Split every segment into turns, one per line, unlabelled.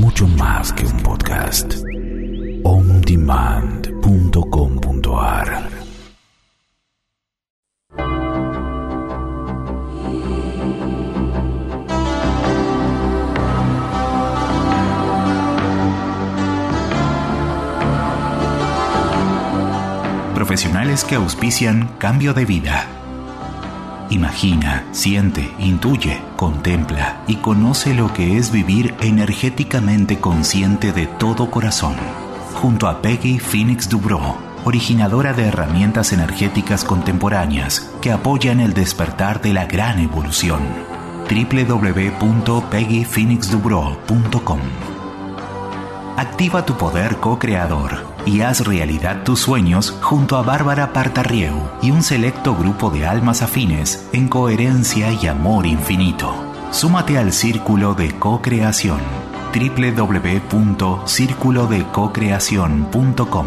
mucho más que un podcast. ondemand.com.ar
Profesionales que auspician cambio de vida. Imagina, siente, intuye, contempla y conoce lo que es vivir energéticamente consciente de todo corazón. Junto a Peggy Phoenix Dubrow, originadora de herramientas energéticas contemporáneas que apoyan el despertar de la gran evolución. www.peggyphoenixdubrow.com Activa tu poder co-creador y haz realidad tus sueños junto a Bárbara Partarrieu y un selecto grupo de almas afines en coherencia y amor infinito. Súmate al Círculo de Co-Creación www.circulodecocreacion.com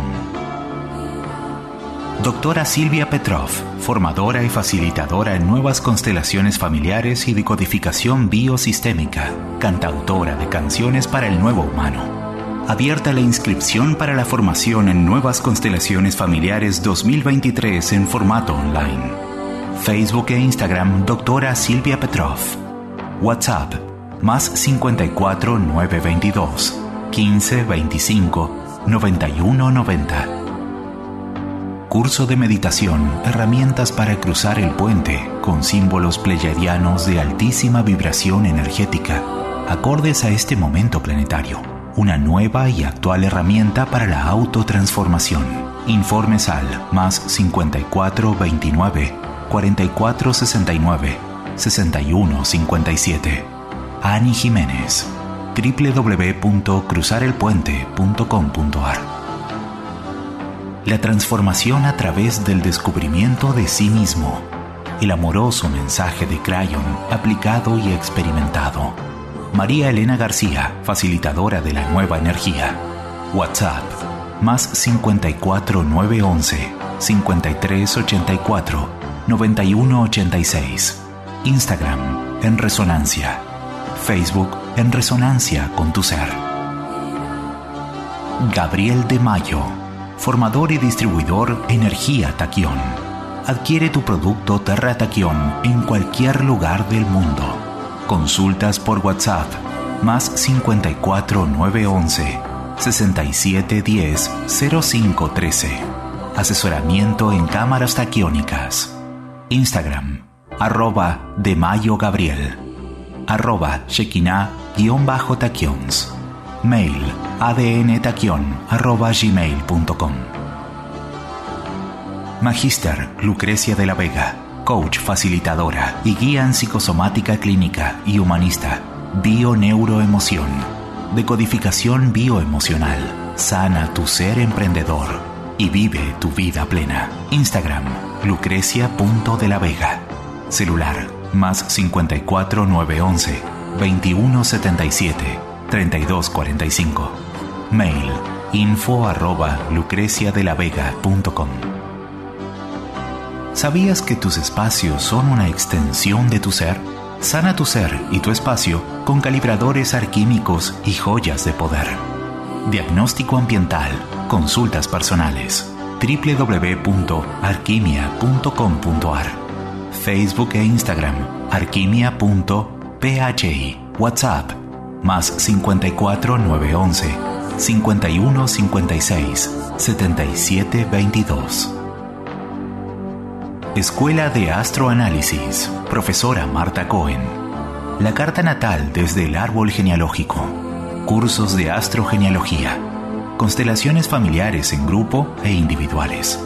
Doctora Silvia Petrov, formadora y facilitadora en nuevas constelaciones familiares y decodificación biosistémica, cantautora de canciones para el nuevo humano abierta la inscripción para la formación en Nuevas Constelaciones Familiares 2023 en formato online. Facebook e Instagram Doctora Silvia Petrov. WhatsApp más 54 922 15 25 91 90. Curso de meditación, herramientas para cruzar el puente con símbolos pleyadianos de altísima vibración energética, acordes a este momento planetario una nueva y actual herramienta para la autotransformación. Informes al más 54 29 44 69 61 57. Ani Jiménez www.cruzarelpuente.com.ar La transformación a través del descubrimiento de sí mismo. El amoroso mensaje de Crayon aplicado y experimentado María Elena García, facilitadora de la nueva energía. WhatsApp, más 54 911 5384 9186. Instagram, en resonancia. Facebook, en resonancia con tu ser. Gabriel de Mayo, formador y distribuidor Energía Taquión. Adquiere tu producto Terra Taquión en cualquier lugar del mundo Consultas por WhatsApp más 54 911 6710 0513. Asesoramiento en cámaras taquiónicas. Instagram arroba de Mayo Gabriel arroba Shekinah-taquions. Mail adntaquion arroba gmail.com. Magister Lucrecia de la Vega coach facilitadora y guía en psicosomática clínica y humanista, bio-neuroemoción, decodificación bioemocional, sana tu ser emprendedor y vive tu vida plena. Instagram, lucrecia.delavega. Celular, más 54 911 2177 3245. Mail, info arroba lucreciadelavega.com. ¿Sabías que tus espacios son una extensión de tu ser? Sana tu ser y tu espacio con calibradores arquímicos y joyas de poder. Diagnóstico ambiental, consultas personales. www.arquimia.com.ar Facebook e Instagram arquimia.phi WhatsApp más 54 911 51 56 77 22 Escuela de Astroanálisis, profesora Marta Cohen. La carta natal desde el árbol genealógico. Cursos de astrogenealogía. Constelaciones familiares en grupo e individuales.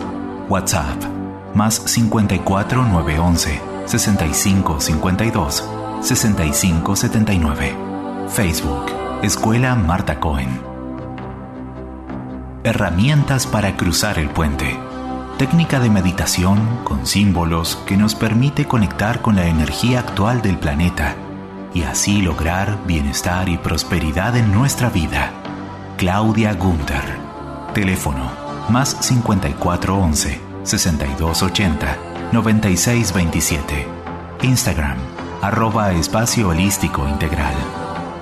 WhatsApp más 54 911 65 52 65 79. Facebook Escuela Marta Cohen. Herramientas para cruzar el puente técnica de meditación con símbolos que nos permite conectar con la energía actual del planeta y así lograr bienestar y prosperidad en nuestra vida. Claudia Gunther. Teléfono más 5411 6280 9627. Instagram arroba espacio holístico integral.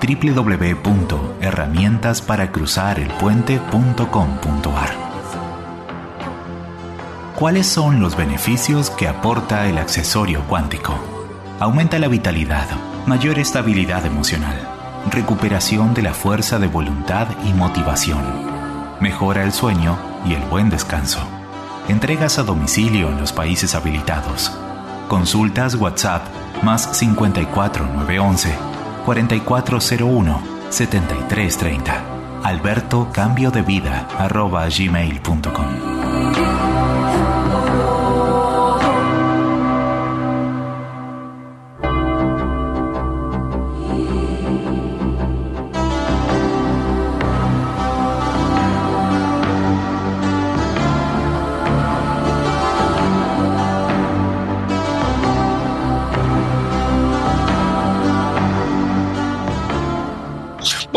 www.herramientasparacruzarelpuente.com.ar ¿Cuáles son los beneficios que aporta el accesorio cuántico? Aumenta la vitalidad, mayor estabilidad emocional, recuperación de la fuerza de voluntad y motivación, mejora el sueño y el buen descanso. Entregas a domicilio en los países habilitados. Consultas WhatsApp más 54 911 4401 7330. Alberto Cambio de Vida arroba gmail.com.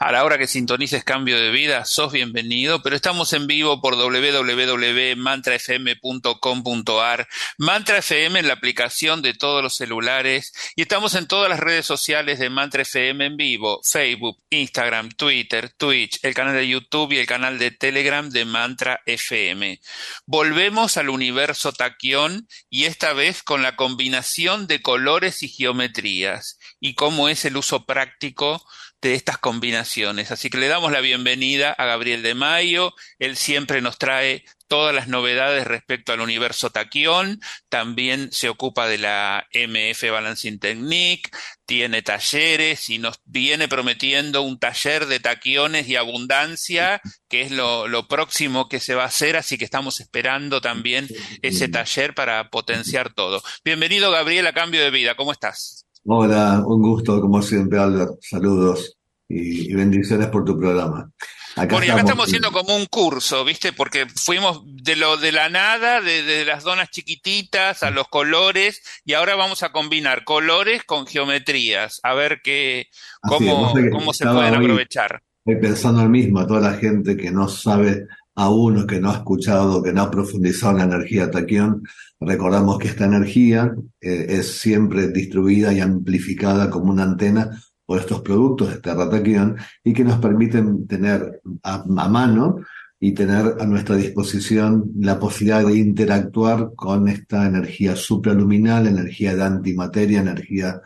A la hora que sintonices Cambio de Vida, sos bienvenido, pero estamos en vivo por www.mantrafm.com.ar, Mantra FM en la aplicación de todos los celulares y estamos en todas las redes sociales de Mantra FM en vivo, Facebook, Instagram, Twitter, Twitch, el canal de YouTube y el canal de Telegram de Mantra FM. Volvemos al universo taquión y esta vez con la combinación de colores y geometrías y cómo es el uso práctico de estas combinaciones. Así que le damos la bienvenida a Gabriel de Mayo. Él siempre nos trae todas las novedades respecto al universo taquión. También se ocupa de la MF Balancing Technique, tiene talleres y nos viene prometiendo un taller de taquiones y abundancia, que es lo, lo próximo que se va a hacer. Así que estamos esperando también ese taller para potenciar todo. Bienvenido, Gabriel, a Cambio de Vida. ¿Cómo estás?
Hola, un gusto como siempre, Albert. Saludos y, y bendiciones por tu programa.
Acá bueno, y acá estamos haciendo como un curso, ¿viste? Porque fuimos de lo de la nada, de, de, las donas chiquititas a los colores, y ahora vamos a combinar colores con geometrías, a ver qué, cómo, cómo se pueden aprovechar.
Estoy pensando al mismo, a toda la gente que no sabe a uno que no ha escuchado, que no ha profundizado en la energía taquión, recordamos que esta energía eh, es siempre distribuida y amplificada como una antena por estos productos de Terra Taquión y que nos permiten tener a, a, mano y tener a nuestra disposición la posibilidad de interactuar con esta energía supraluminal, energía de antimateria, energía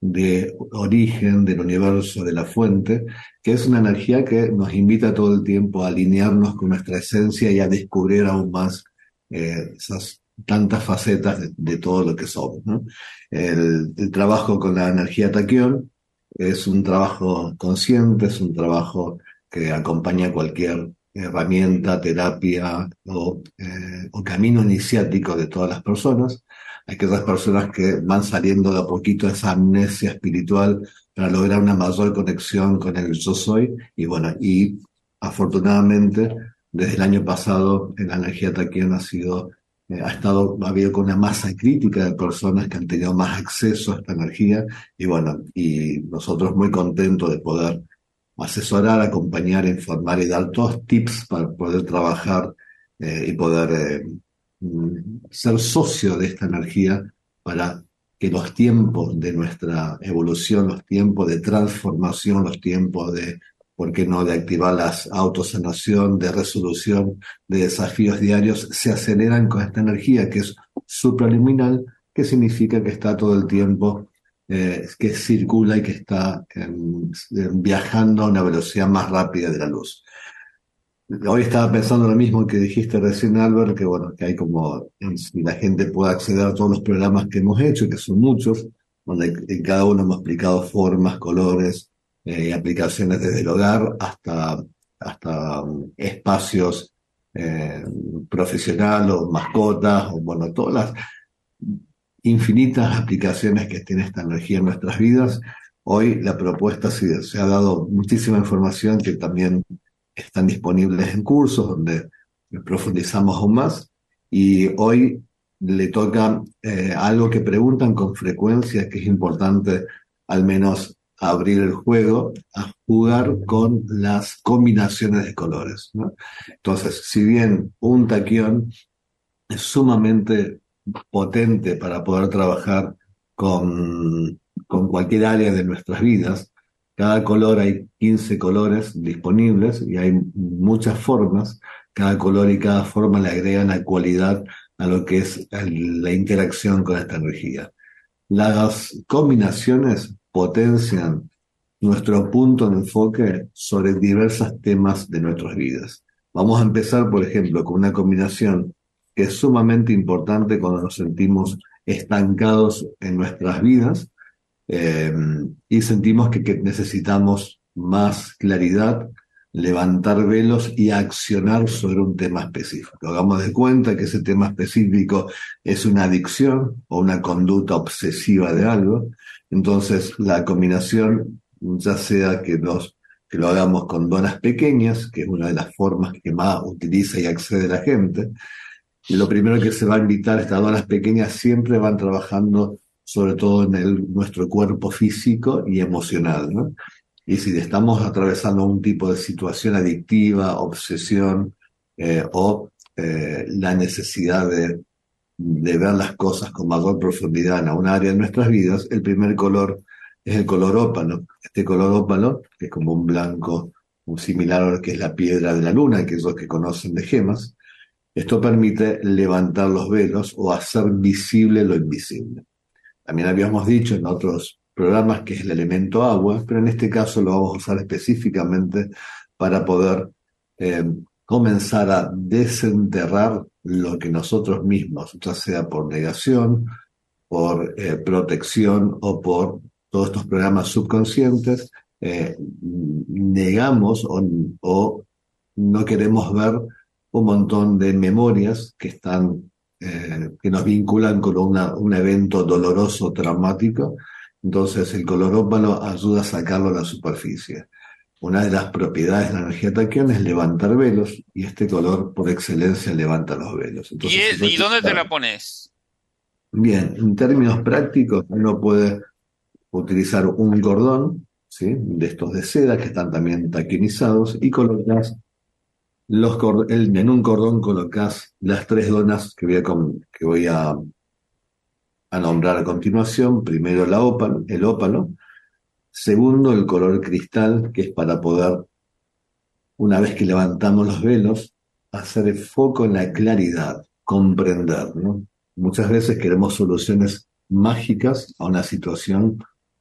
de origen del universo, de la fuente, que es una energía que nos invita todo el tiempo a alinearnos con nuestra esencia y a descubrir aún más eh, esas tantas facetas de, todo lo que somos. El, trabajo con la energía taquión es un trabajo consciente, es un trabajo que acompaña cualquier herramienta, terapia o, eh, camino iniciático de todas las personas aquellas personas que van saliendo de a poquito esa amnesia espiritual para lograr una mayor conexión con el yo soy. Y bueno, y afortunadamente desde el año pasado la energía taquiana ha sido, ha estado, ha habido con una masa crítica de personas que han tenido más acceso a esta energía y bueno, y nosotros muy contentos de poder asesorar, acompañar, informar y dar todos tips para poder trabajar eh, y poder eh, ser socio de esta energía para que los tiempos de nuestra evolución, los tiempos de transformación, los tiempos de, ¿por qué no?, de activar las autosanación, de resolución, de desafíos diarios, se aceleran con esta energía que es supraliminal, que significa que está todo el tiempo, eh, que circula y que está viajando a una velocidad más rápida de la luz. Hoy estaba pensando lo mismo que dijiste recién, Albert, que bueno, que hay como, si la gente puede acceder a todos los programas que hemos hecho, que son muchos, donde en cada uno hemos explicado formas, colores eh, aplicaciones desde el hogar hasta, hasta um, espacios eh, o mascotas, o bueno, todas las infinitas aplicaciones que tiene esta energía en nuestras vidas. Hoy la propuesta se ha dado muchísima información que también están disponibles en cursos donde profundizamos aún más. Y hoy le toca eh, algo que preguntan con frecuencia, que es importante al menos abrir el juego, a jugar con las combinaciones de colores. Entonces, si bien un taquión es sumamente potente para poder trabajar con con cualquier área de nuestras vidas. Cada color hay 15 colores disponibles y hay muchas formas. Cada color y cada forma le agregan la cualidad a lo que es la interacción con esta energía. Las combinaciones potencian nuestro punto de enfoque sobre diversos temas de nuestras vidas. Vamos a empezar, por ejemplo, con una combinación que es sumamente importante cuando nos sentimos estancados en nuestras vidas eh, y sentimos que, que, necesitamos más claridad, levantar velos y accionar sobre un tema específico. Hagamos de cuenta que ese tema específico es una adicción o una conducta obsesiva de algo. Entonces, la combinación, ya sea que, nos, que lo hagamos con donas pequeñas, que es una de las formas que más utiliza y accede la gente, y lo primero que se va a invitar, estas donas pequeñas siempre van trabajando sobre todo en el, nuestro cuerpo físico y emocional, ¿no? Y si estamos atravesando un tipo de situación adictiva, obsesión eh, o eh, la necesidad de, ver las cosas con mayor profundidad en un área de nuestras vidas, el primer color es el color ópalo. Este color ópalo, que es como un blanco, un similar a lo que es la piedra de la luna, que es lo que conocen de gemas, esto permite levantar los velos o hacer visible lo invisible. También habíamos dicho en otros programas que es el elemento agua, pero en este caso lo vamos a usar específicamente para poder eh, comenzar a desenterrar lo que nosotros mismos, ya sea por negación, por eh, protección o por todos estos programas subconscientes, eh, negamos o, no queremos ver un montón de memorias que están que nos vinculan con un evento doloroso, traumático. Entonces el color ópalo ayuda a sacarlo a la superficie. Una de las propiedades de la energía taquión es levantar velos y este color por excelencia levanta los velos.
Entonces, ¿Y, dónde te la pones?
Bien, en términos prácticos uno puede utilizar un cordón ¿sí? de estos de seda que están también taquinizados y colocas los en un cordón colocas las tres donas que voy a, que voy a, a nombrar a continuación. Primero el ópalo. Segundo, el color cristal, que es para poder, una vez que levantamos los velos, hacer foco en la claridad, comprender. Muchas veces queremos soluciones mágicas a una situación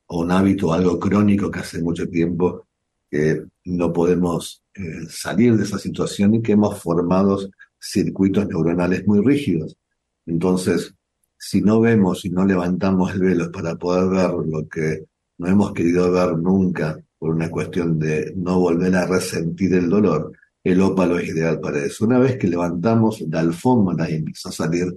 o un hábito, algo crónico que hace mucho tiempo que no podemos eh, salir de esa situación y que hemos formado circuitos neuronales muy rígidos. Entonces, si no vemos y no levantamos el velo para poder ver lo que no hemos querido ver nunca por una cuestión de no volver a resentir el dolor, el ópalo es ideal para eso. Una vez que levantamos la alfombra y empieza a salir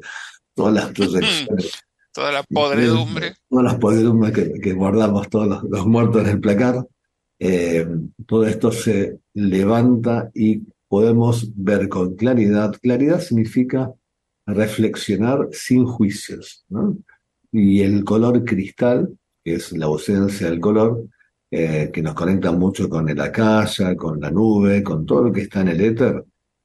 todas las proyecciones.
Toda la podredumbre.
Todas las podredumbres que, guardamos todos los, los muertos en el placar eh, todo esto se levanta y podemos ver con claridad. Claridad significa reflexionar sin juicios. Y el color cristal, que es la ausencia del color, eh, que nos conecta mucho con el acaya, con la nube, con todo lo que está en el éter,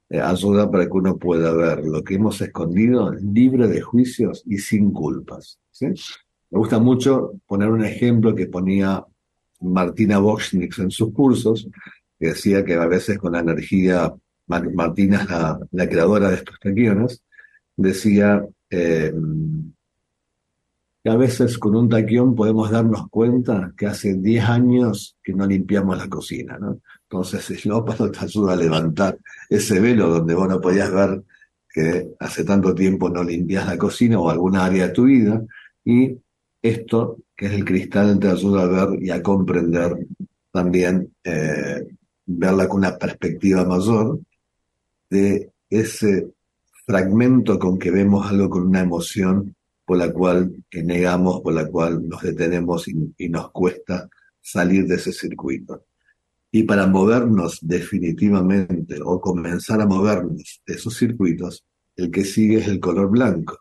eh, ayuda para que uno pueda ver lo que hemos escondido libre de juicios y sin culpas. Me gusta mucho poner un ejemplo que ponía Martina Bochnik en sus cursos, que decía que a veces con la energía, Martina es la, creadora de estos taquiones, decía eh, que a veces con un taquión podemos darnos cuenta que hace 10 años que no limpiamos la cocina, ¿no? Entonces el ópalo te ayuda a levantar ese velo donde vos no podías ver que hace tanto tiempo no limpias la cocina o alguna área de tu vida y esto, que es el cristal, te ayuda a ver y a comprender también, eh, verla con una perspectiva mayor de ese fragmento con que vemos algo con una emoción por la cual negamos, por la cual nos detenemos y, nos cuesta salir de ese circuito. Y para movernos definitivamente o comenzar a movernos de esos circuitos, el que sigue es el color blanco.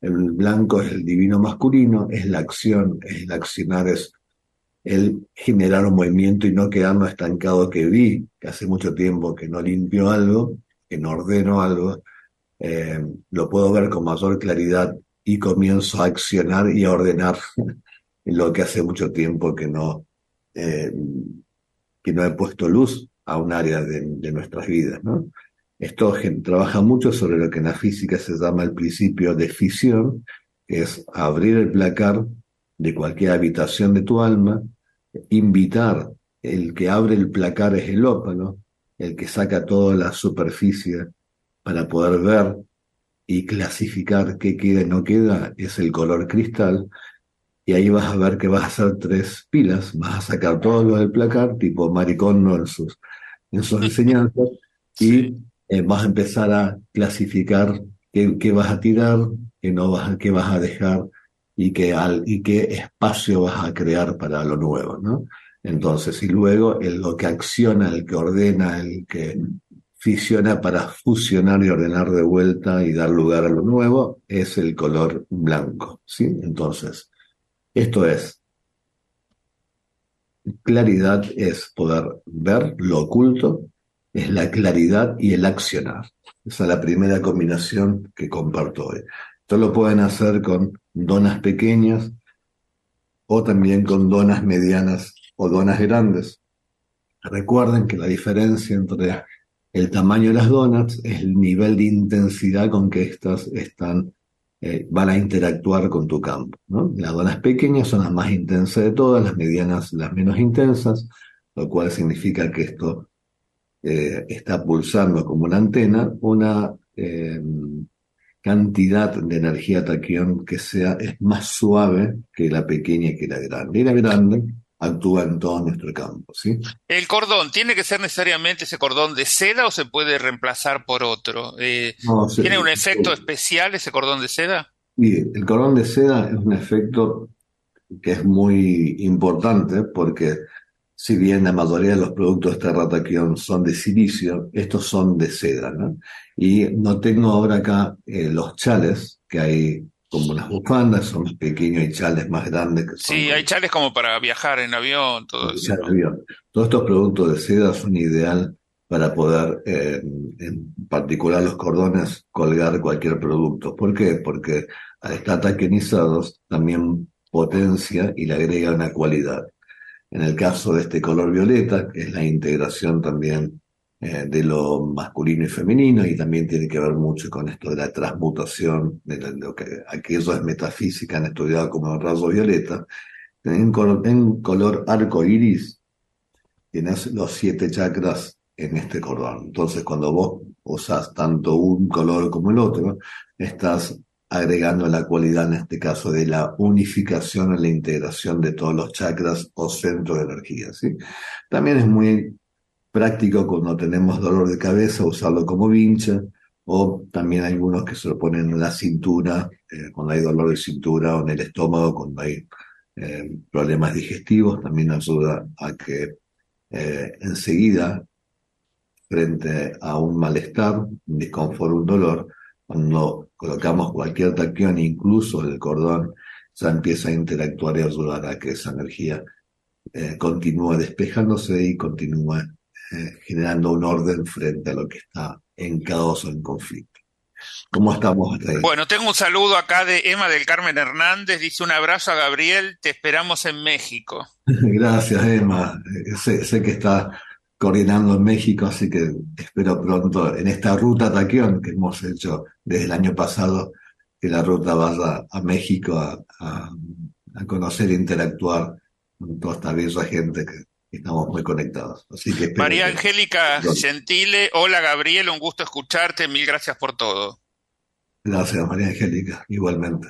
El blanco es el divino masculino, es la acción, es el accionar, es el generar un movimiento y no quedarnos estancado que vi, que hace mucho tiempo que no limpio algo, que no ordeno algo, eh, lo puedo ver con mayor claridad y comienzo a accionar y a ordenar lo que hace mucho tiempo que no, eh, que no he puesto luz a un área de, nuestras vidas, ¿no? Esto trabaja mucho sobre lo que en la física se llama el principio de fisión, que es abrir el placar de cualquier habitación de tu alma, invitar, el que abre el placar es el ópalo, el que saca toda la superficie para poder ver y clasificar qué queda y no queda es el color cristal. Y ahí vas a ver que vas a hacer tres pilas, vas a sacar todo lo del placar, tipo maricón en sus, en sus enseñanzas, y eh, vas a empezar a clasificar qué, qué, vas a tirar, qué no vas, qué vas a dejar y qué, al, y qué espacio vas a crear para lo nuevo, ¿no? Entonces, y luego el, lo que acciona, el que ordena, el que fisiona para fusionar y ordenar de vuelta y dar lugar a lo nuevo, es el color blanco, ¿sí? Entonces, esto es, claridad es poder ver lo oculto, es la claridad y el accionar. Esa es la primera combinación que comparto hoy. Esto lo pueden hacer con donas pequeñas o también con donas medianas o donas grandes. Recuerden que la diferencia entre el tamaño de las donas es el nivel de intensidad con que estas están, eh, van a interactuar con tu campo. Las donas pequeñas son las más intensas de todas, las medianas las menos intensas, lo cual significa que esto eh, está pulsando como una antena una eh, cantidad de energía taquión que sea es más suave que la pequeña y que la grande. Y la grande actúa en todo nuestro campo, ¿sí?
El cordón, ¿tiene que ser necesariamente ese cordón de seda o se puede reemplazar por otro? Eh, no, ¿Tiene un efecto especial ese cordón de seda?
Sí, el cordón de seda es un efecto que es muy importante porque si bien la mayoría de los productos de Terrataquión son de silicio, estos son de seda, ¿no? Y no tengo ahora acá eh, los chales que hay como las bufandas, son pequeños y chales más grandes. Que
sí, hay chales como para viajar en avión, todo eso.
Todos estos productos de seda son ideal para poder, eh, en particular los cordones, colgar cualquier producto. ¿Por qué? Porque al estar taquenizados también potencia y le agrega una cualidad. En el caso de este color violeta, que es la integración también eh, de lo masculino y femenino y también tiene que ver mucho con esto de la transmutación, de lo que aquello es metafísica, han estudiado como el rayo violeta. En, color, arco iris tienes los siete chakras en este cordón. Entonces, cuando vos usas tanto un color como el otro, estás agregando la cualidad, en este caso, de la unificación y la integración de todos los chakras o centros de energía. ¿sí? También es muy práctico cuando tenemos dolor de cabeza, usarlo como vincha, o también algunos que se lo ponen en la cintura, eh, cuando hay dolor de cintura, o en el estómago, cuando hay eh, problemas digestivos, también ayuda a que eh, enseguida, frente a un malestar, un disconfort, un dolor, cuando colocamos cualquier taquión, incluso el cordón, ya empieza a interactuar y ayudar a que esa energía continúe despejándose y continúe eh, generando un orden frente a lo que está en caos o en conflicto. ¿Cómo estamos
Bueno, tengo un saludo acá de Emma del Carmen Hernández, dice un abrazo a Gabriel, te esperamos en México.
Gracias, Emma. Eh, sé, que está coordinando en México, así que espero pronto en esta ruta Taquión que hemos hecho desde el año pasado, que la ruta vaya a México a, a conocer e interactuar con toda esta bella gente que estamos muy conectados.
María Angélica Gentile, hola Gabriel, un gusto escucharte, mil gracias por todo.
Gracias María Angélica, igualmente.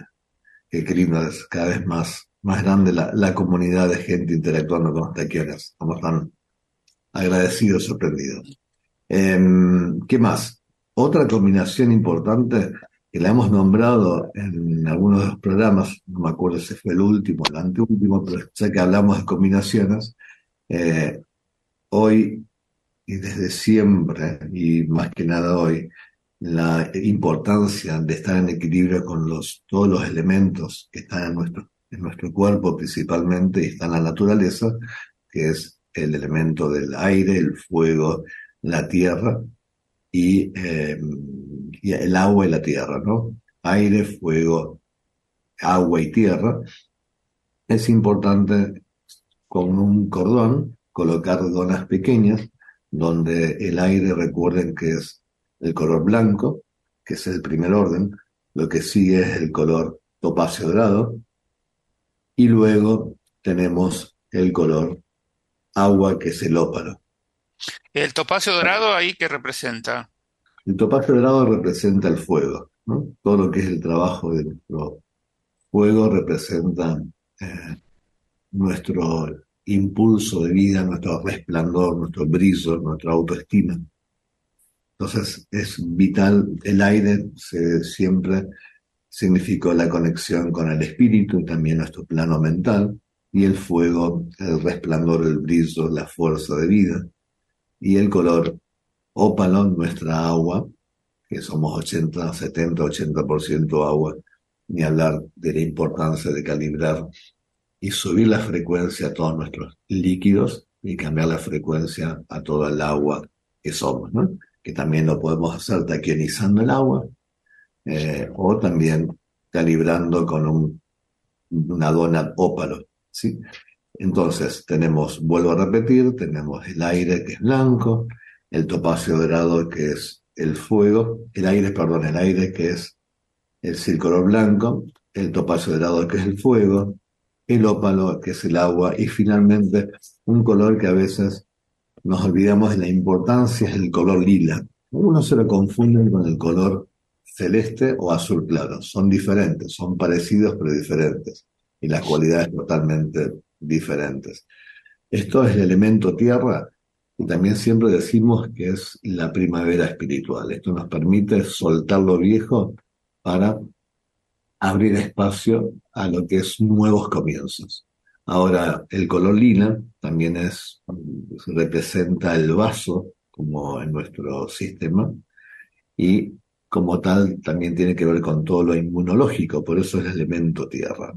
Qué lindo es cada vez más, más grande la, comunidad de gente interactuando con taquiones. Estamos tan agradecidos, sorprendidos. Em, ¿Qué más? Otra combinación importante que la hemos nombrado en algunos de los programas, no me acuerdo si fue el último, el anteúltimo, pero ya que hablamos de combinaciones, eh, hoy y desde siempre, y más que nada hoy, la importancia de estar en equilibrio con los, todos los elementos que están en nuestro, en nuestro cuerpo principalmente y están en la naturaleza, que es el elemento del aire, el fuego, la tierra eh, y el agua y la tierra, ¿no? Aire, fuego, agua y tierra es importante con un cordón colocar donas pequeñas donde el aire recuerden que es el color blanco, que es el primer orden, lo que sigue es el color topacio dorado y luego tenemos el color agua que es el ópalo.
¿El topacio dorado ahí qué representa?
El topacio dorado representa el fuego, ¿no? Todo lo que es el trabajo de nuestro fuego representa eh, nuestro impulso de vida, nuestro resplandor, nuestro brillo, nuestra autoestima. Entonces es vital, el aire siempre significó la conexión con el espíritu y también nuestro plano mental, y el fuego, el resplandor, el brillo, la fuerza de vida, y el color ópalo, nuestra agua, que somos 80, 70, 80% agua, ni hablar de la importancia de calibrar y subir la frecuencia a todos nuestros líquidos y cambiar la frecuencia a todo el agua que somos. Que también lo podemos hacer taquionizando el agua eh, o también calibrando con un, una dona ópalo, ¿sí? Entonces tenemos, vuelvo a repetir, tenemos el aire que es blanco, el topacio dorado que es el fuego, el aire, perdón, el aire que es el círculo blanco, el topacio dorado que es el fuego, el ópalo, que es el agua, y finalmente un color que a veces nos olvidamos de la importancia, es el color lila. Uno se lo confunde con el color celeste o azul claro. Son diferentes, son parecidos pero diferentes, y las cualidades totalmente diferentes. Esto es el elemento tierra, y también siempre decimos que es la primavera espiritual. Esto nos permite soltar lo viejo para abrir espacio a lo que es nuevos comienzos. Ahora, el color lila también es, representa el vaso, como en nuestro sistema, y como tal también tiene que ver con todo lo inmunológico, por eso es el elemento tierra.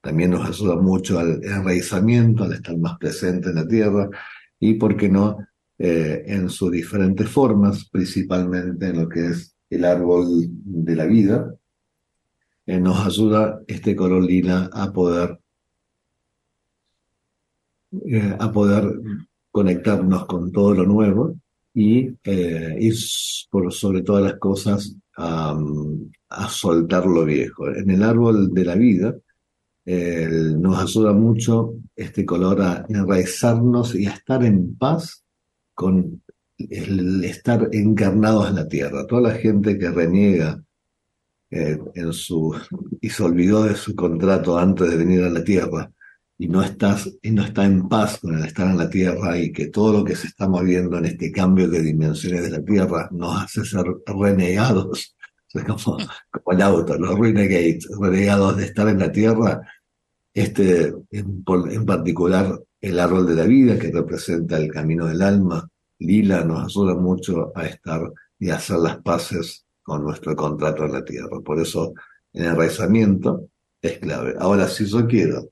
También nos ayuda mucho al enraizamiento, al estar más presente en la tierra, y, ¿por qué no?, eh, en sus diferentes formas, principalmente en lo que es el árbol de la vida, eh, nos ayuda este color lila a poder, eh, a poder conectarnos con todo lo nuevo y, eh, por sobre todas las cosas a, soltar lo viejo. En el árbol de la vida nos ayuda mucho este color a enraizarnos y a estar en paz con el estar encarnados en la tierra. Toda la gente que reniega eh, en su, y se olvidó de su contrato antes de venir a la Tierra y no, estás, y no está en paz con el estar en la Tierra y que todo lo que se está moviendo en este cambio de dimensiones de la Tierra nos hace ser renegados, como, como el auto, los renegades, renegados de estar en la Tierra, este, en, en particular el árbol de la vida que representa el camino del alma, Lila nos ayuda mucho a estar y a hacer las paces con nuestro contrato en la tierra. Por eso el enraizamiento es clave. Ahora, si yo quiero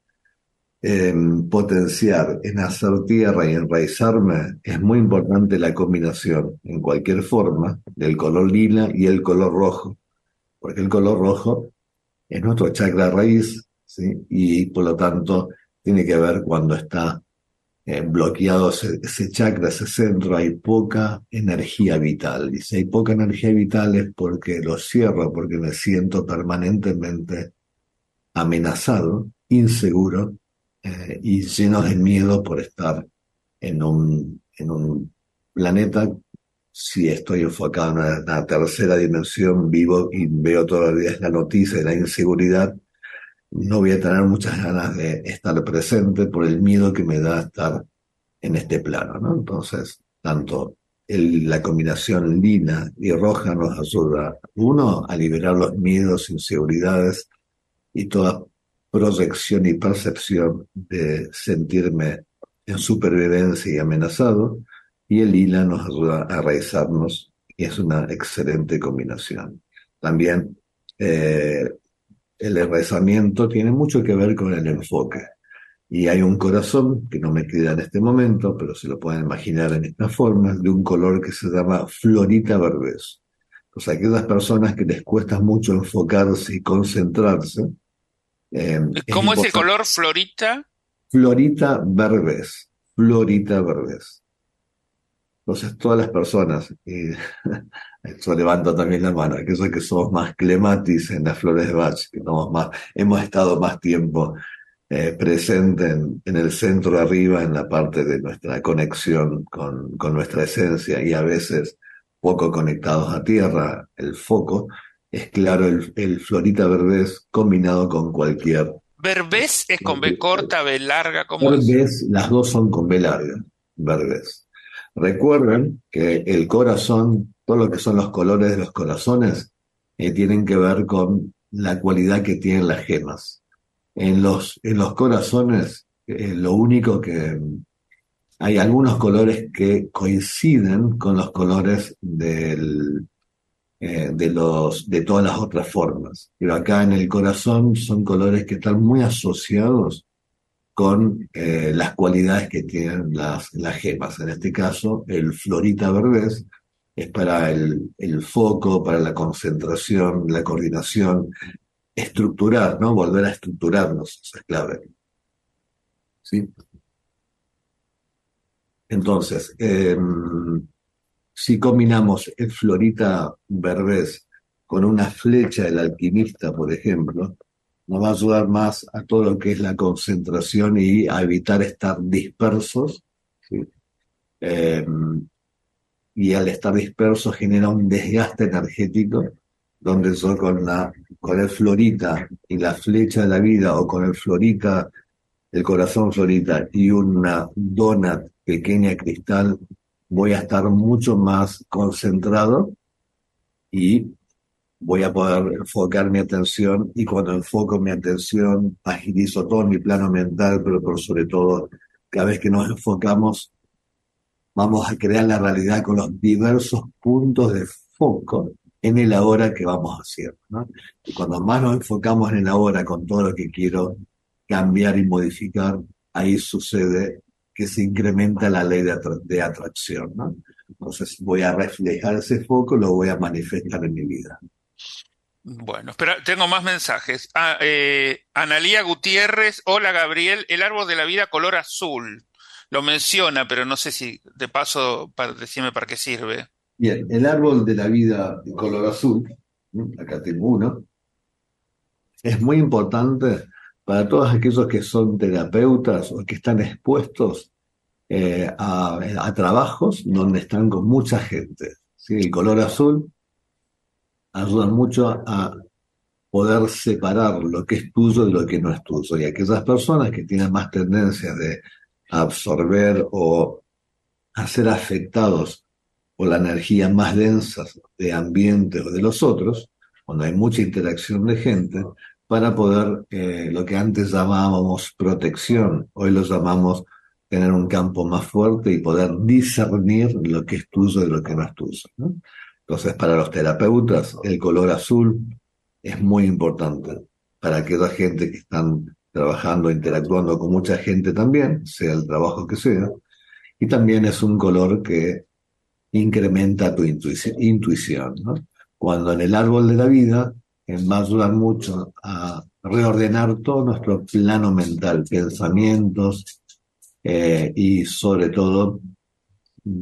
em, potenciar en hacer tierra y enraizarme, es muy importante la combinación en cualquier forma del color lila y el color rojo, porque el color rojo es nuestro chakra raíz, y por lo tanto tiene que ver cuando está eh, bloqueado ese, chakra, ese centro, hay poca energía vital. Y si hay poca energía vital es porque lo cierro, porque me siento permanentemente amenazado, inseguro eh, y lleno de miedo por estar en un, en un planeta. Si estoy enfocado en una tercera dimensión, vivo y veo todavía la noticia de la inseguridad, no voy a tener muchas ganas de estar presente por el miedo que me da estar en este plano, ¿no? Entonces, tanto la combinación lila y roja nos ayuda, uno, a liberar los miedos, inseguridades y toda proyección y percepción de sentirme en supervivencia y amenazado, y el lila nos ayuda a raizarnos y es una excelente combinación. También eh, el enraizamiento tiene mucho que ver con el enfoque. Y hay un corazón, que no me queda en este momento, pero se lo pueden imaginar en esta forma, de un color que se llama florita verbes. Pues aquellas personas que les cuesta mucho enfocarse y concentrarse, Eh,
¿Cómo es, el color florita?
Florita verbes, Florita verbes. Entonces, todas las personas, y esto levanto también la mano, aquellos que somos más clematis en las flores de Bach, que somos más, hemos estado más tiempo eh, presente en, en el centro arriba, en la parte de nuestra conexión con, con nuestra esencia y a veces poco conectados a tierra, el foco, es claro el, el Florita verbes combinado con cualquier
¿Verbés es con B corta, B larga? ¿Cómo es?
Verbes, las dos son con B larga, verbes. Recuerden que el corazón, todo lo que son los colores de los corazones, eh, tienen que ver con la cualidad que tienen las gemas. En los, en los corazones, eh, lo único que hay algunos colores que coinciden con los colores del, eh, de los, de todas las otras formas. Pero acá en el corazón son colores que están muy asociados con las cualidades que tienen las, las gemas. En este caso, el florita verbes es para el, el foco, para la concentración, la coordinación, estructurar, ¿no? Volver a estructurarnos, eso es clave. ¿Sí? Entonces, eh, si combinamos el florita verbes con una flecha del alquimista, por ejemplo, nos va a ayudar más a todo lo que es la concentración y a evitar estar dispersos. Eh, y al estar dispersos genera un desgaste energético, donde yo con, la, con el florita y la flecha de la vida, o con el florita, el corazón florita y una donut pequeña cristal, voy a estar mucho más concentrado y voy a poder enfocar mi atención y cuando enfoco mi atención agilizo todo mi plano mental, pero por sobre todo, cada vez que nos enfocamos, vamos a crear la realidad con los diversos puntos de foco en el ahora que vamos haciendo. ¿no? Y cuando más nos enfocamos en el ahora con todo lo que quiero cambiar y modificar, ahí sucede que se incrementa la ley de, atra de atracción. Entonces voy a reflejar ese foco, lo voy a manifestar en mi vida.
Bueno, espera, tengo más mensajes. Ah, eh, Analía Gutiérrez, hola Gabriel, el árbol de la vida color azul. Lo menciona, pero no sé si de paso para decirme para qué sirve.
Bien, el árbol de la vida de color azul, acá tengo uno, es muy importante para todos aquellos que son terapeutas o que están expuestos eh, a, a, trabajos donde están con mucha gente. El color azul ayuda mucho a poder separar lo que es tuyo de lo que no es tuyo. Y aquellas personas que tienen más tendencia de absorber o a ser afectados por la energía más densa de ambiente o de los otros, cuando hay mucha interacción de gente, para poder, eh, lo que antes llamábamos protección, hoy lo llamamos tener un campo más fuerte y poder discernir lo que es tuyo de lo que no es tuyo. Entonces, para los terapeutas, el color azul es muy importante. Para aquella gente que están trabajando, interactuando con mucha gente también, sea el trabajo que sea. Y también es un color que incrementa tu intuición. intuición ¿no? Cuando en el árbol de la vida va a ayudar mucho a reordenar todo nuestro plano mental, pensamientos eh, y sobre todo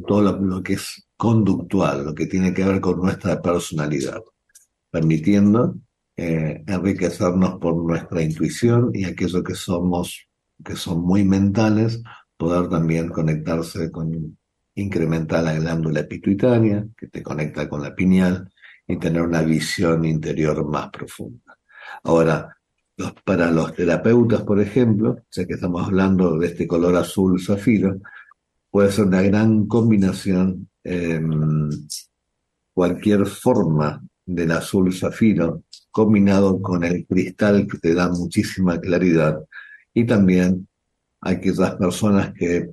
todo lo, lo, que es conductual, lo que tiene que ver con nuestra personalidad, permitiendo eh, enriquecernos por nuestra intuición y aquello que somos, que son muy mentales, poder también conectarse con, incrementar la glándula pituitaria, que te conecta con la pineal, y tener una visión interior más profunda. Ahora, para los terapeutas, por ejemplo, ya que estamos hablando de este color azul zafiro, puede ser una gran combinación eh, cualquier forma del azul zafiro combinado con el cristal que te da muchísima claridad y también aquellas personas que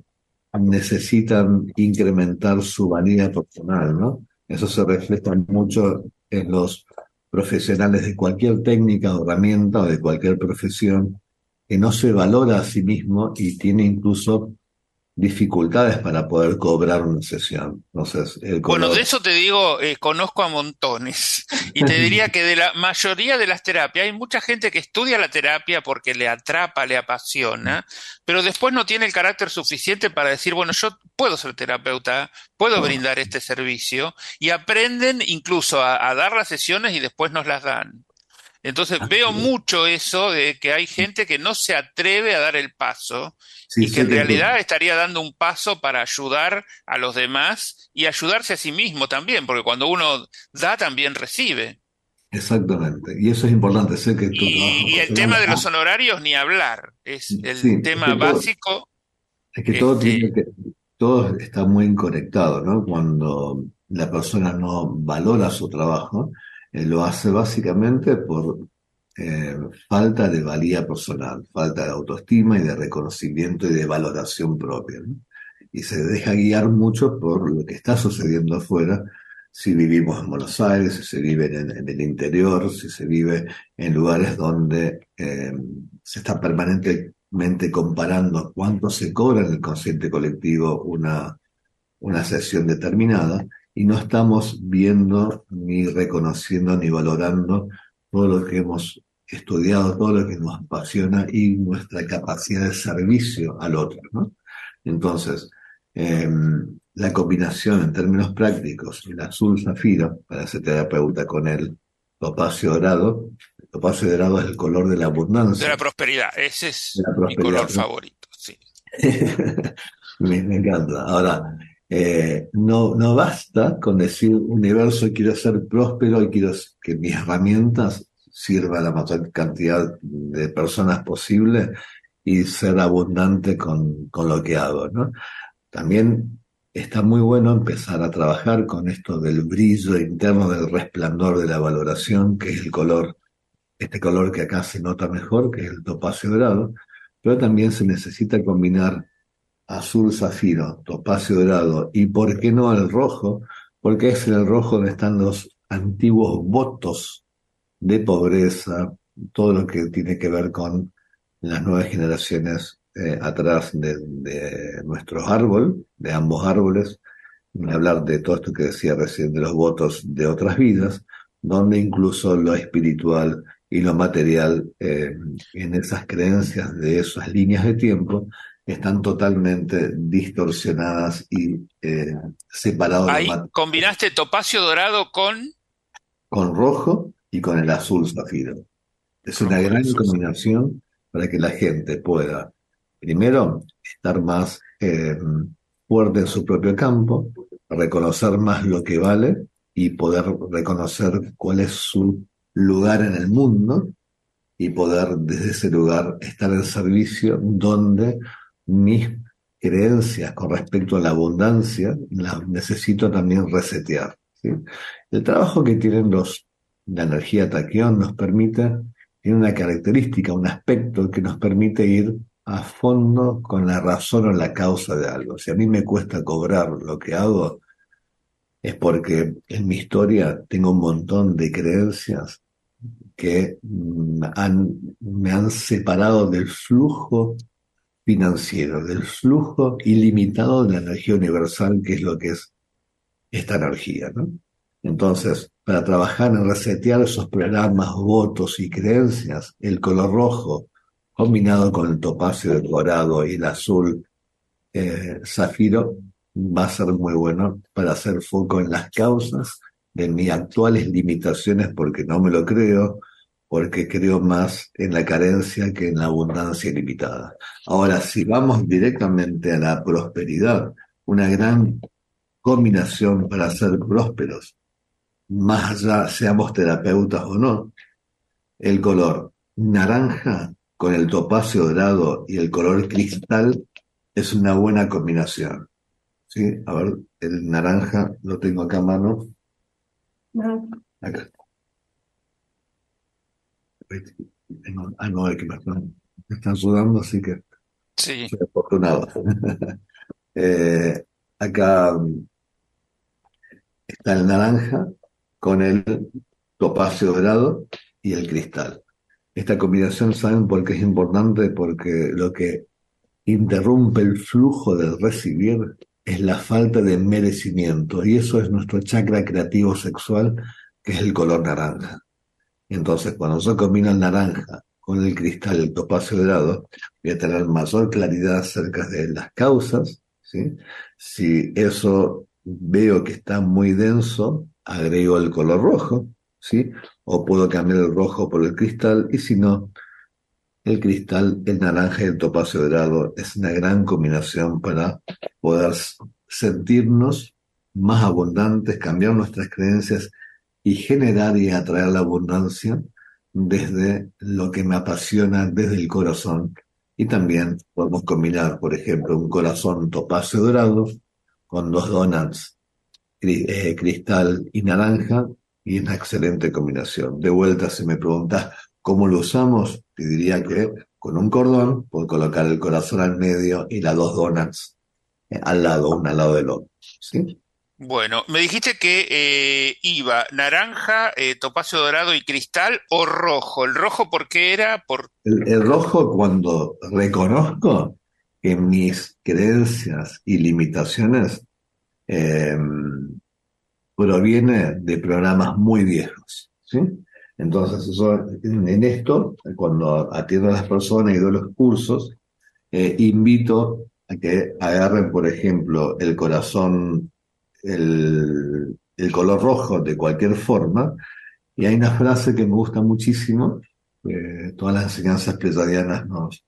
necesitan incrementar su vanidad personal, ¿no? Eso se refleja mucho en los profesionales de cualquier técnica o herramienta o de cualquier profesión que no se valora a sí mismo y tiene incluso dificultades para poder cobrar una sesión. Entonces, el color...
Bueno, de eso te digo, eh, conozco a montones. Y te diría que de la mayoría de las terapias, hay mucha gente que estudia la terapia porque le atrapa, le apasiona, pero después no tiene el carácter suficiente para decir, bueno, yo puedo ser terapeuta, puedo brindar este servicio, y aprenden incluso a, a dar las sesiones y después nos las dan. Entonces veo mucho eso de que hay gente que no se atreve a dar el paso
Sí,
y que en realidad estaría dando un paso para ayudar a los demás y ayudarse a sí mismo también, porque cuando uno da también recibe.
Exactamente. Y eso es importante. Sé que
Y, y el tema de los honorarios ni hablar, es el
es
tema
todo-
básico.
Es que todo
Este-
tiene que, todo está muy conectado, ¿no? Cuando la persona no valora su trabajo, eh, lo hace básicamente por eh, falta de valía personal, falta de autoestima y de reconocimiento y de valoración propia. Y se deja guiar mucho por lo que está sucediendo afuera, si vivimos en Buenos Aires, si se vive en, en el interior, si se vive en lugares donde eh, se está permanentemente comparando cuánto se cobra en el consciente colectivo una, una sesión determinada y no estamos viendo ni reconociendo ni valorando todo lo que hemos estudiado, todo lo que nos apasiona y nuestra capacidad de servicio al otro, ¿no? Entonces, eh, la combinación en términos prácticos, el azul zafiro, para ese terapeuta con el topacio dorado, el topacio dorado es el color de la abundancia.
De la prosperidad, ese es
la
mi
prosperidad,
color
¿no?
favorito. Sí.
me, me encanta. Ahora, eh, no, no basta con decir, universo, quiero ser próspero y quiero que mis herramientas sirvan a la mayor cantidad de personas posible y ser abundante con, con lo que hago, ¿no? También está muy bueno empezar a trabajar con esto del brillo interno, del resplandor de la valoración, que es el color, este color que acá se nota mejor, que es el topacio dorado, pero también se necesita combinar azul zafiro, topacio dorado. Y por qué no el rojo, porque es en el rojo donde están los antiguos votos de pobreza, todo lo que tiene que ver con las nuevas generaciones eh, atrás de, de nuestros árboles, de ambos árboles, hablar de todo esto que decía recién de los votos de otras vidas, donde incluso lo espiritual y lo material eh, en esas creencias de esas líneas de tiempo están totalmente distorsionadas y eh, separados de
Ahí combinaste topacio dorado con
con rojo y con el azul zafiro. Es una gran combinación para que la gente pueda, primero, estar más eh, fuerte en su propio campo, reconocer más lo que vale y poder reconocer cuál es su lugar en el mundo y poder desde ese lugar estar en servicio donde mis creencias con respecto a la abundancia las necesito también resetear. El trabajo que tienen los la energía taquión nos permite, tiene una característica, un aspecto que nos permite ir a fondo con la razón o la causa de algo. Si a mí me cuesta cobrar lo que hago, es porque en mi historia tengo un montón de creencias que mm, han, me han separado del flujo financiero, del flujo ilimitado de la energía universal, que es lo que es esta energía, ¿no? Entonces, para trabajar en resetear esos programas, votos y creencias, el color rojo combinado con el topacio del dorado y el azul eh, zafiro va a ser muy bueno para hacer foco en las causas de mis actuales limitaciones porque no me lo creo, porque creo más en la carencia que en la abundancia ilimitada. Ahora, si vamos directamente a la prosperidad, una gran combinación para ser prósperos, más allá seamos terapeutas o no, el color naranja con el topacio dorado y el color cristal es una buena combinación. ¿Sí? A ver, el naranja lo tengo acá a mano. Acá. Tengo- Ah, no, es que me están, me están sudando, así que
sí.
soy afortunado. Eh, acá está el naranja con el topacio dorado y el cristal. Esta combinación, ¿saben por qué es importante? Porque lo que interrumpe el flujo del recibir es la falta de merecimiento y eso es nuestro chakra creativo sexual que es el color naranja. Entonces, cuando yo combino el naranja con el cristal, el topacio dorado, voy a tener mayor claridad acerca de las causas. Si eso veo que está muy denso, agrego el color rojo, ¿sí? O puedo cambiar el rojo por el cristal, y si no, el cristal, el naranja y el topacio dorado es una gran combinación para poder sentirnos más abundantes, cambiar nuestras creencias y generar y atraer la abundancia desde lo que me apasiona, desde el corazón. Y también podemos combinar, por ejemplo, un corazón topacio dorado con dos donuts eh, cristal y naranja y es una excelente combinación. De vuelta, si me preguntas cómo lo usamos, te diría que con un cordón puedo colocar el corazón al medio y las dos donuts eh, al lado, una al lado del otro. ¿sí?
Bueno, me dijiste que eh, iba naranja, eh, topacio dorado y cristal o rojo. ¿El rojo por qué era? Por...
El, rojo cuando reconozco que mis creencias y limitaciones eh, proviene de programas muy viejos. ¿sí? Entonces, en esto, cuando atiendo a las personas y doy los cursos, invito a que agarren, por ejemplo, el corazón el, color rojo de cualquier forma. Y hay una frase que me gusta muchísimo, todas las enseñanzas pleyadianas nos,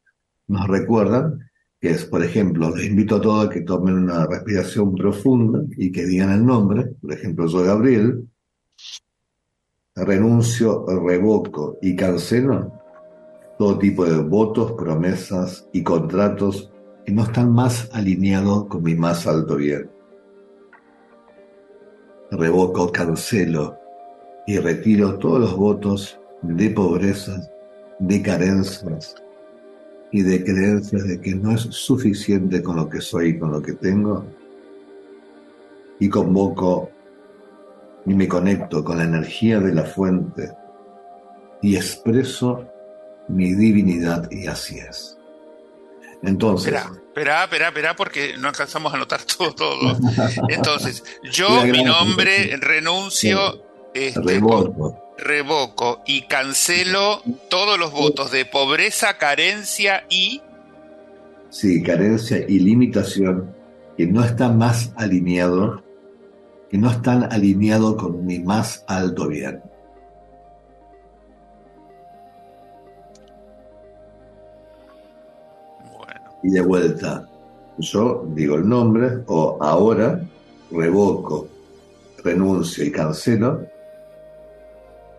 nos recuerdan, que es, por ejemplo, les invito a todos a que tomen una respiración profunda y que digan el nombre. Por ejemplo, yo, Gabriel, renuncio, revoco y cancelo todo tipo de votos, promesas y contratos que no están más alineados con mi más alto bien revoco, cancelo y retiro todos los votos de pobreza, de carencias y de creencias de que no es suficiente con lo que soy y con lo que tengo. Y convoco y me conecto con la energía de la fuente y expreso mi divinidad y así es. Entonces,
Espera, espera, espera, porque no alcanzamos a anotar todo, todo. Entonces, yo, mi nombre, renuncio, este, revoco. revoco y cancelo todos los votos de pobreza, carencia y...
Sí, carencia y limitación que no están más alineados, que no están alineados con mi más alto bien. Y de vuelta. Yo digo el nombre o ahora revoco, renuncio y cancelo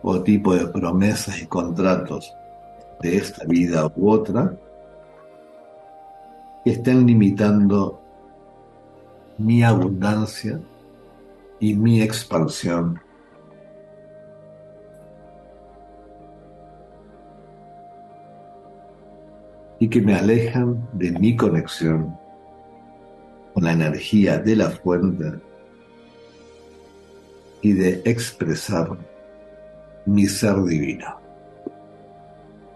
o tipo de promesas y contratos de esta vida u otra que estén limitando mi abundancia y mi expansión y que me alejan de mi conexión con la energía de la fuente y de expresar mi ser divino.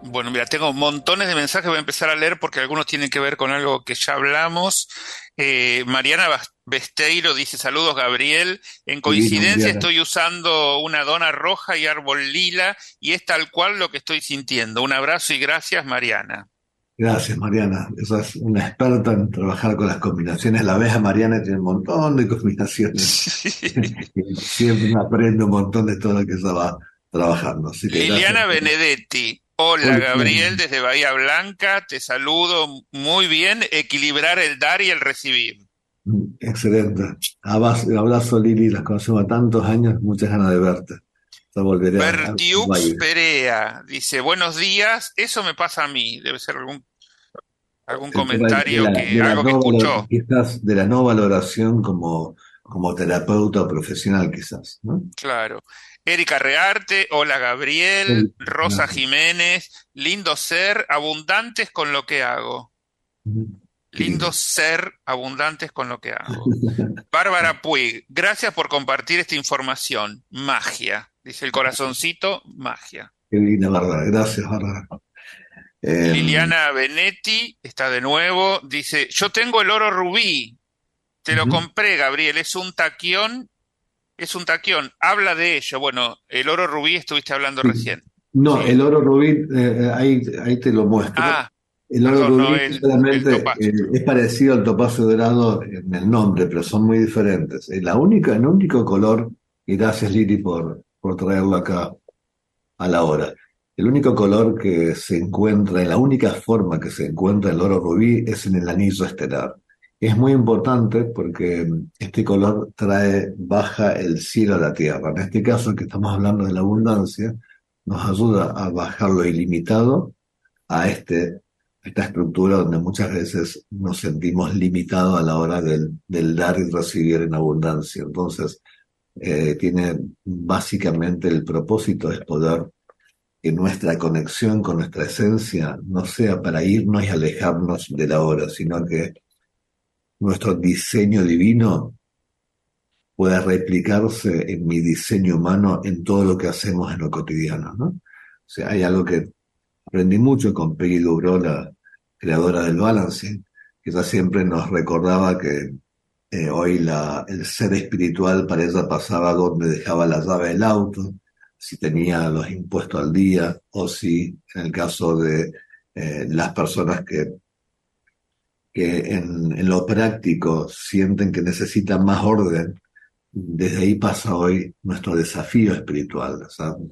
Bueno, mira, tengo montones de mensajes, voy a empezar a leer porque algunos tienen que ver con algo que ya hablamos. Eh, Mariana Besteiro dice, saludos Gabriel, en coincidencia estoy usando una dona roja y árbol lila y es tal cual lo que estoy sintiendo. Un abrazo y gracias Mariana.
Gracias, Mariana. Esa es una experta en trabajar con las combinaciones. La vez a Mariana tiene un montón de combinaciones. Siempre aprende un montón de todo lo que ella va trabajando.
Liliana Benedetti. Hola, Gabriel, desde Bahía Blanca. Te saludo muy bien. Equilibrar el dar y el recibir.
Mm, excelente. Abrazo, Lili. Las conocemos tantos años. Muchas ganas de verte.
Bertiux Perea dice, buenos días, eso me pasa a mí, debe ser algún algún comentario que algo que escuchó.
Quizás de la no valoración como, como terapeuta o profesional, quizás. ¿no?
Claro. Erika Rearte, hola Gabriel, Rosa Jiménez, lindo ser, abundantes con lo que hago. Lindo ser, abundantes con lo que hago. Bárbara Puig, gracias por compartir esta información. Magia. Dice el corazoncito, magia.
Qué linda, verdad. Gracias, Bárbara. Eh,
Liliana Benetti está de nuevo, dice, yo tengo el oro rubí, te lo compré, Gabriel, es un taquión, es un taquión, habla de ello. Bueno, el oro rubí estuviste hablando recién.
no,
Sí.
el oro rubí, eh, eh, ahí, ahí te lo muestro.
Ah,
El oro
Perdón, no,
rubí
el-
solamente
el topacio.
eh, es parecido al topacio dorado en el nombre, pero son muy diferentes. Es la única, el único color, y gracias Lili por, por traerlo acá a la hora. El único color que se encuentra, la única forma que se encuentra el oro rubí es en el anillo estelar. Es muy importante porque este color trae, baja el cielo a la tierra. En este caso, que estamos hablando de la abundancia, nos ayuda a bajar lo ilimitado a este, esta estructura donde muchas veces nos sentimos limitados a la hora del, dar y recibir en abundancia. Entonces, eh, tiene básicamente el propósito es poder que nuestra conexión con nuestra esencia no sea para irnos y alejarnos de la hora, sino que nuestro diseño divino pueda replicarse en mi diseño humano en todo lo que hacemos en lo cotidiano, ¿no? O sea, hay algo que aprendí mucho con Peggy Dubrow, la creadora del balancing, que ella siempre nos recordaba que eh, hoy la, el ser espiritual para ella pasaba donde dejaba la llave del auto, si tenía los impuestos al día, o si en el caso de eh, las personas que, que en, lo práctico sienten que necesitan más orden, desde ahí pasa hoy nuestro desafío espiritual,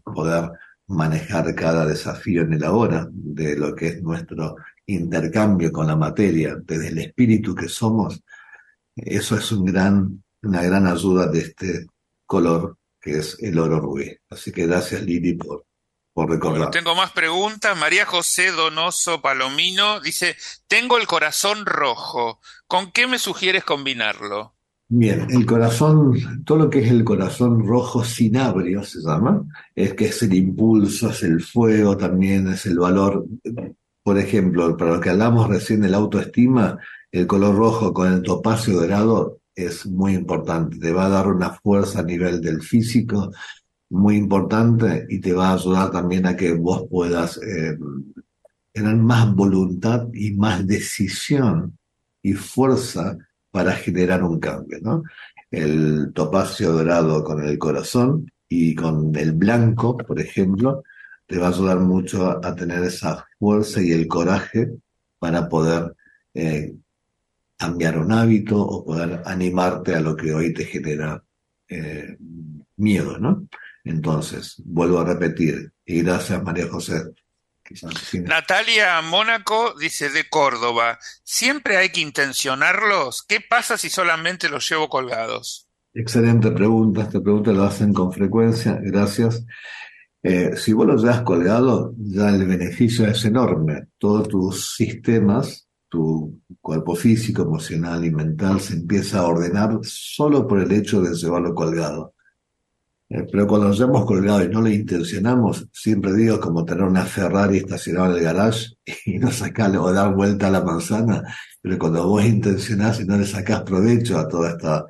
o poder manejar cada desafío en el ahora, de lo que es nuestro intercambio con la materia, desde el espíritu que somos, eso es una gran ayuda de este color que es el oro rubí. Así que gracias Lili por, por recordar.
tengo más preguntas. María José Donoso Palomino dice, tengo el corazón rojo. ¿Con qué me sugieres combinarlo?
Bien, el corazón, todo lo que es el corazón rojo cinabrio se llama, es que es el impulso, es el fuego también, es el valor. Por ejemplo, para lo que hablamos recién de la autoestima, el color rojo con el topacio dorado es muy importante, te va a dar una fuerza a nivel del físico muy importante y te va a ayudar también a que vos puedas eh, tener más voluntad y más decisión y fuerza para generar un cambio, ¿no? El topacio dorado con el corazón y con el blanco, por ejemplo, te va a ayudar mucho a, tener esa fuerza y el coraje para poder eh, cambiar un hábito o poder animarte a lo que hoy te genera eh, miedo, ¿no? Entonces, vuelvo a repetir, y gracias María José.
Natalia Mónaco dice de Córdoba, ¿siempre hay que intencionarlos? ¿Qué pasa si solamente los llevo colgados?
Excelente pregunta, esta pregunta la hacen con frecuencia, gracias. Eh, si vos lo llevas colgado, ya el beneficio es enorme. Todos tus sistemas, tu cuerpo físico, emocional y mental se empieza a ordenar solo por el hecho de llevarlo colgado. Eh, pero cuando lo llevamos colgado y no lo intencionamos, siempre digo como tener una Ferrari estacionada en el garage y no sacarle o dar vuelta a la manzana, pero cuando vos intencionás y no le sacás provecho a toda esta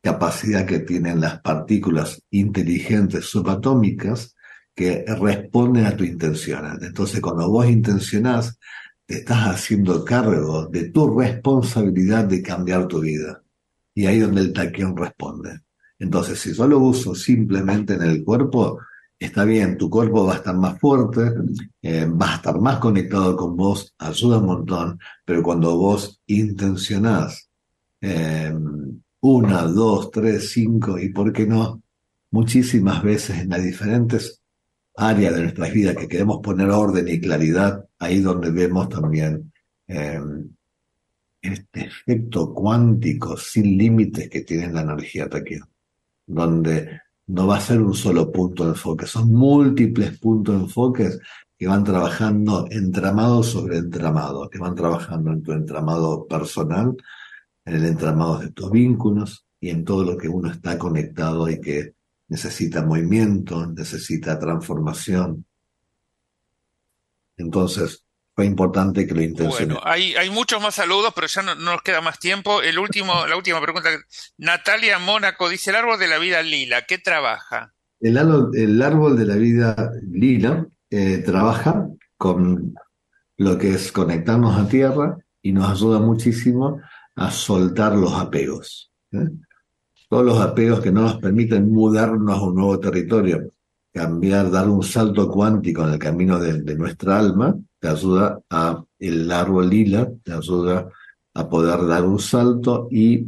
capacidad que tienen las partículas inteligentes subatómicas que responden a tu intención. Entonces, cuando vos intencionás, te estás haciendo cargo de tu responsabilidad de cambiar tu vida. Y ahí donde el taquión responde. Entonces, si yo lo uso simplemente en el cuerpo, está bien, tu cuerpo va a estar más fuerte, eh, va a estar más conectado con vos, ayuda un montón, pero cuando vos intencionás eh, una, dos, tres, cinco y por qué no, muchísimas veces en las diferentes áreas de nuestras vidas que queremos poner orden y claridad, ahí donde vemos también eh, este efecto cuántico sin límites que tiene la energía taquión donde no va a ser un solo punto de enfoque, son múltiples puntos de enfoques que van trabajando entramado sobre entramado, que van trabajando en tu entramado personal, en el entramado de tus vínculos y en todo lo que uno está conectado y que necesita movimiento, necesita transformación. Entonces, fue importante que lo intenciones.
Bueno, hay, hay muchos más saludos, pero ya no, no, nos queda más tiempo. El último, la última pregunta. Natalia Mónaco dice, el árbol de la vida lila, ¿qué trabaja?
El árbol, el árbol de la vida lila eh, trabaja con lo que es conectarnos a tierra y nos ayuda muchísimo a soltar los apegos. ¿eh? Todos los apegos que no nos permiten mudarnos a un nuevo territorio, cambiar, dar un salto cuántico en el camino de, nuestra alma, te ayuda a el árbol lila, te ayuda a poder dar un salto y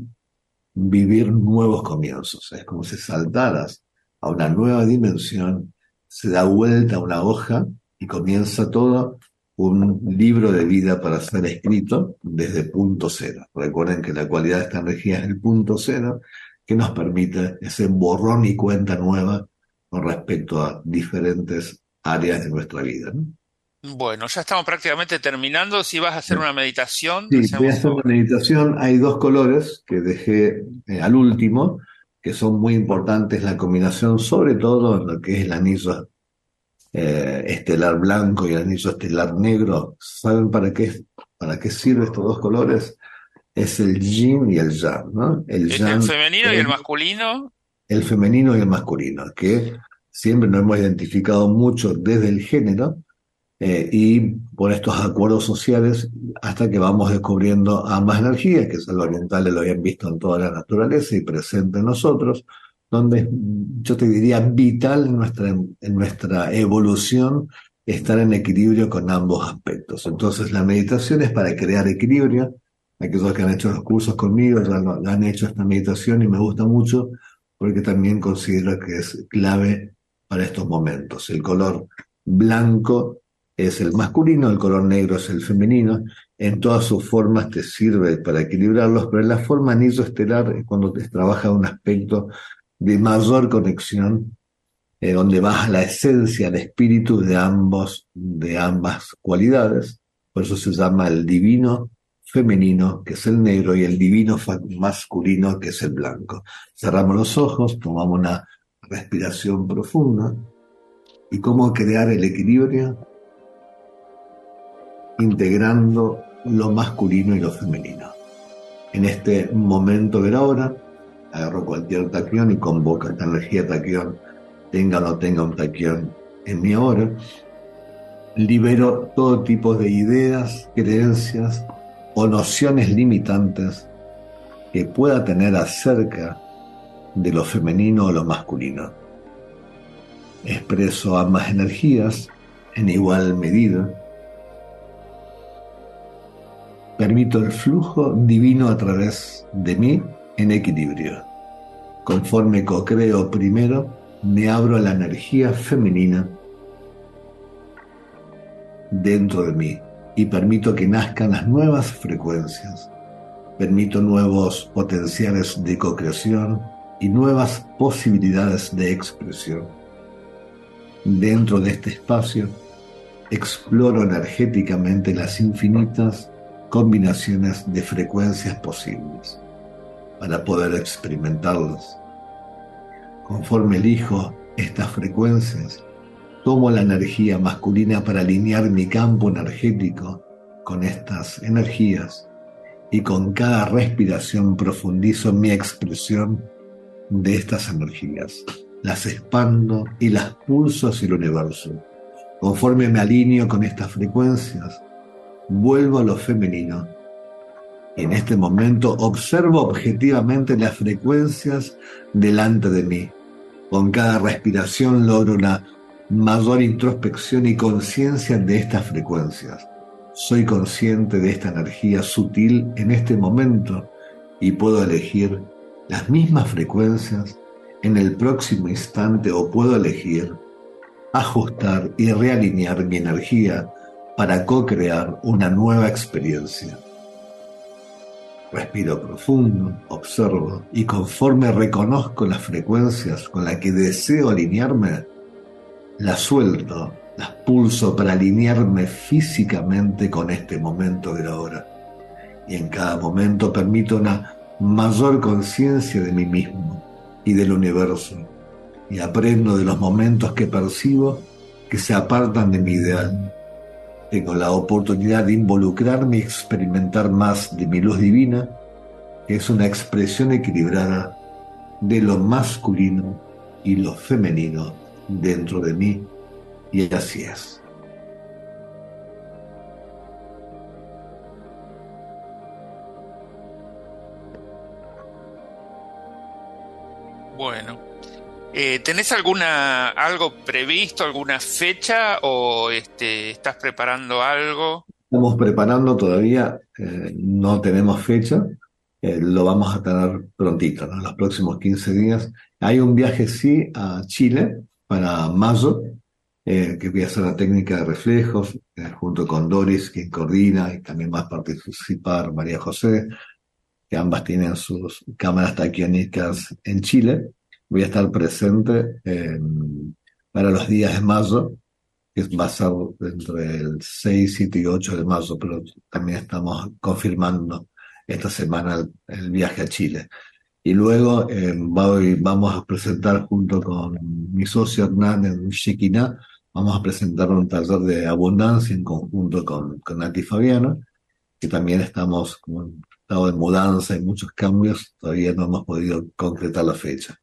vivir nuevos comienzos. Es como si saltaras a una nueva dimensión, se da vuelta una hoja y comienza todo un libro de vida para ser escrito desde punto cero. Recuerden que la cualidad de esta energía es el punto cero, que nos permite ese borrón y cuenta nueva con respecto a diferentes áreas de nuestra vida.
Bueno, ya estamos prácticamente terminando. Si vas a hacer una meditación.
Sí, voy a hacer una meditación. Hay dos colores que dejé eh, al último, que son muy importantes. La combinación, sobre todo en lo que es el anillo eh, estelar blanco y el anillo estelar negro. ¿Saben para qué, para qué sirven estos dos colores? Es el yin y el yang, ¿no?
El, el femenino y el masculino.
El femenino y el masculino, que siempre nos hemos identificado mucho desde el género eh, y por estos acuerdos sociales hasta que vamos descubriendo ambas energías, que los orientales lo habían visto en toda la naturaleza y presente en nosotros, donde yo te diría vital en nuestra, en nuestra evolución estar en equilibrio con ambos aspectos. Entonces la meditación es para crear equilibrio. Aquellos que han hecho los cursos conmigo ya han hecho esta meditación y me gusta mucho porque también considero que es clave para estos momentos. El color blanco es el masculino, el color negro es el femenino. En todas sus formas te sirve para equilibrarlos, pero en la forma anillo estelar es cuando te trabaja un aspecto de mayor conexión, eh, donde vas a la esencia, al espíritu de ambos, de ambas cualidades. Por eso se llama el divino femenino, que es el negro, y el divino masculino, que es el blanco. Cerramos los ojos, tomamos una respiración profunda. ¿Y cómo crear el equilibrio? integrando lo masculino y lo femenino. En este momento de la hora, agarro cualquier taquión y convoco esta energía taquión, tenga o no tenga un taquión en mi hora. Libero todo tipo de ideas, creencias o nociones limitantes que pueda tener acerca de lo femenino o lo masculino. Expreso ambas energías en igual medida Permito el flujo divino a través de mí en equilibrio. Conforme co-creo primero, me abro a la energía femenina dentro de mí y permito que nazcan las nuevas frecuencias. Permito nuevos potenciales de co-creación y nuevas posibilidades de expresión. Dentro de este espacio, exploro energéticamente las infinitas combinaciones de frecuencias posibles para poder experimentarlas. Conforme elijo estas frecuencias, tomo la energía masculina para alinear mi campo energético con estas energías y con cada respiración profundizo mi expresión de estas energías. Las expando y las pulso hacia el universo. Conforme me alineo con estas frecuencias, vuelvo a lo femenino. En este momento observo objetivamente las frecuencias delante de mí. Con cada respiración logro una mayor introspección y conciencia de estas frecuencias. Soy consciente de esta energía sutil en este momento y puedo elegir las mismas frecuencias en el próximo instante o puedo elegir ajustar y realinear mi energía para co-crear una nueva experiencia. Respiro profundo, observo y conforme reconozco las frecuencias con las que deseo alinearme, las suelto, las pulso para alinearme físicamente con este momento de la hora. Y en cada momento permito una mayor conciencia de mí mismo y del universo. Y aprendo de los momentos que percibo que se apartan de mi ideal tengo la oportunidad de involucrarme y experimentar más de mi luz divina, que es una expresión equilibrada de lo masculino y lo femenino dentro de mí. Y así es.
Bueno, eh, ¿tenés alguna algo previsto, alguna fecha o este, estás preparando algo?
Estamos preparando todavía, eh, no tenemos fecha, eh, lo vamos a tener prontito, en los próximos 15 días. Hay un viaje, sí, a Chile, para mayo, que voy a hacer la técnica de reflejos, junto con Doris, quien coordina, y también a participar María José, que ambas tienen sus cámaras taquiónicas en Chile voy a estar presente para los días de mayo, que va a ser entre el 6, 7 y 8 de mayo, pero también estamos confirmando esta semana el, viaje a Chile. Y luego eh, vamos a presentar junto con mi socio Hernán Shekinah, vamos a presentar un taller de abundancia en conjunto con, con Nati Fabiano, que también estamos como en estado de mudanza y muchos cambios, todavía no hemos podido concretar la fecha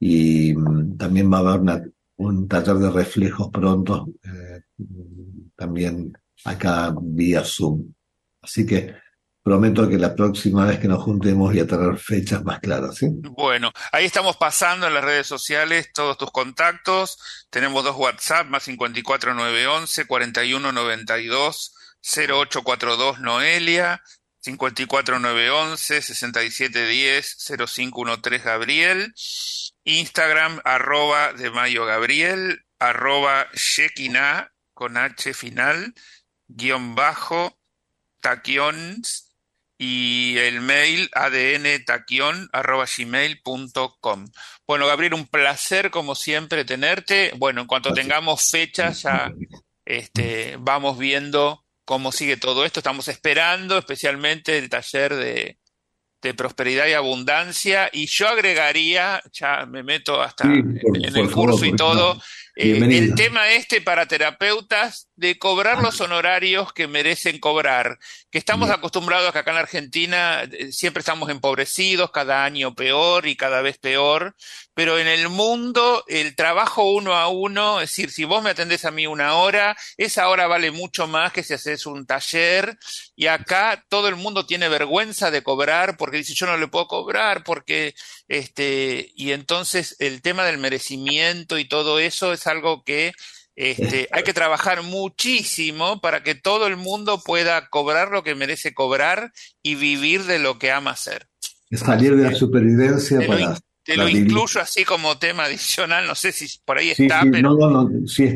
y mm, también va a haber un taller de reflejos pronto, eh, también acá vía Zoom. Así que prometo que la próxima vez que nos juntemos voy a tener fechas más claras. ¿sí?
Bueno, ahí estamos pasando en las redes sociales todos tus contactos. Tenemos dos WhatsApp, más 54911 4192 0842 Noelia. 54911 6710 0513 Gabriel Instagram, arroba de Mayo Gabriel, arroba Shekinah, con H final, guion bajo, taquions, y el mail adn taquion arroba gmail.com. Bueno, Gabriel, un placer como siempre tenerte. Bueno, en cuanto tengamos fechas ya este, vamos viendo cómo sigue todo esto. Estamos esperando especialmente el taller de, de prosperidad y abundancia. Y yo agregaría, ya me meto hasta en, el curso y todo, eh, el tema este para terapeutas de cobrar los honorarios que merecen cobrar, que estamos acostumbrados que acá en la Argentina eh, siempre estamos empobrecidos, cada año peor y cada vez peor, pero en el mundo el trabajo uno a uno, es decir, si vos me atendés a mí una hora, esa hora vale mucho más que si haces un taller y acá todo el mundo tiene vergüenza de cobrar porque dice yo no le puedo cobrar porque este y entonces el tema del merecimiento y todo eso es algo que este, hay que trabajar muchísimo para que todo el mundo pueda cobrar lo que merece cobrar y vivir de lo que ama hacer.
Salir de la supervivencia para
te lo incluyo así como tema adicional, no sé si por ahí está, pero,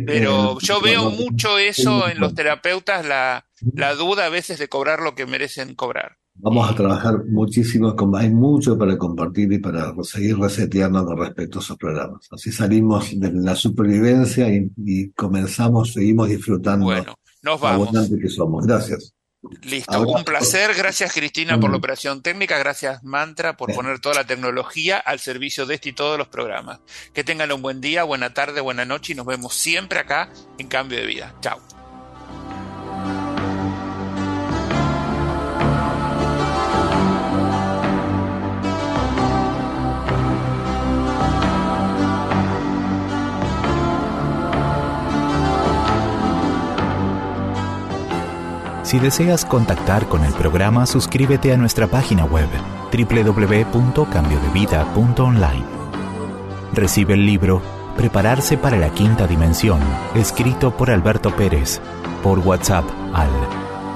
pero yo veo mucho eso en los terapeutas, la, la duda a veces de cobrar lo que merecen cobrar.
Vamos a trabajar muchísimo, hay mucho para compartir y para seguir reseteando con respecto a esos programas. Así salimos de la supervivencia y, comenzamos, seguimos disfrutando.
Bueno, nos vamos.
que somos. Gracias.
Listo, un placer. Gracias Cristina por la operación técnica. Gracias Mantra por poner toda la tecnología al servicio de este y todos los programas. Que tengan un buen día, buena tarde, buena noche y nos vemos siempre acá en Cambio de Vida. Chao.
Si deseas contactar con el programa, suscríbete a nuestra página web www.cambiodevida.online. Recibe el libro Prepararse para la Quinta Dimensión, escrito por Alberto Pérez, por WhatsApp al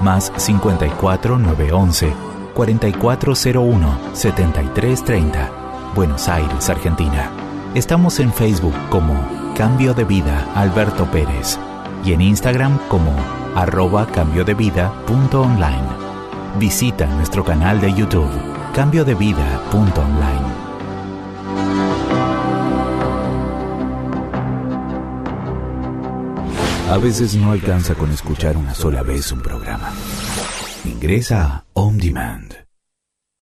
más 54 911 4401 7330, Buenos Aires, Argentina. Estamos en Facebook como Cambio de Vida Alberto Pérez y en Instagram como arroba cambio de vida punto online. Visita nuestro canal de YouTube, cambio de vida punto online. A veces no alcanza con escuchar una sola vez un programa. Ingresa a On Demand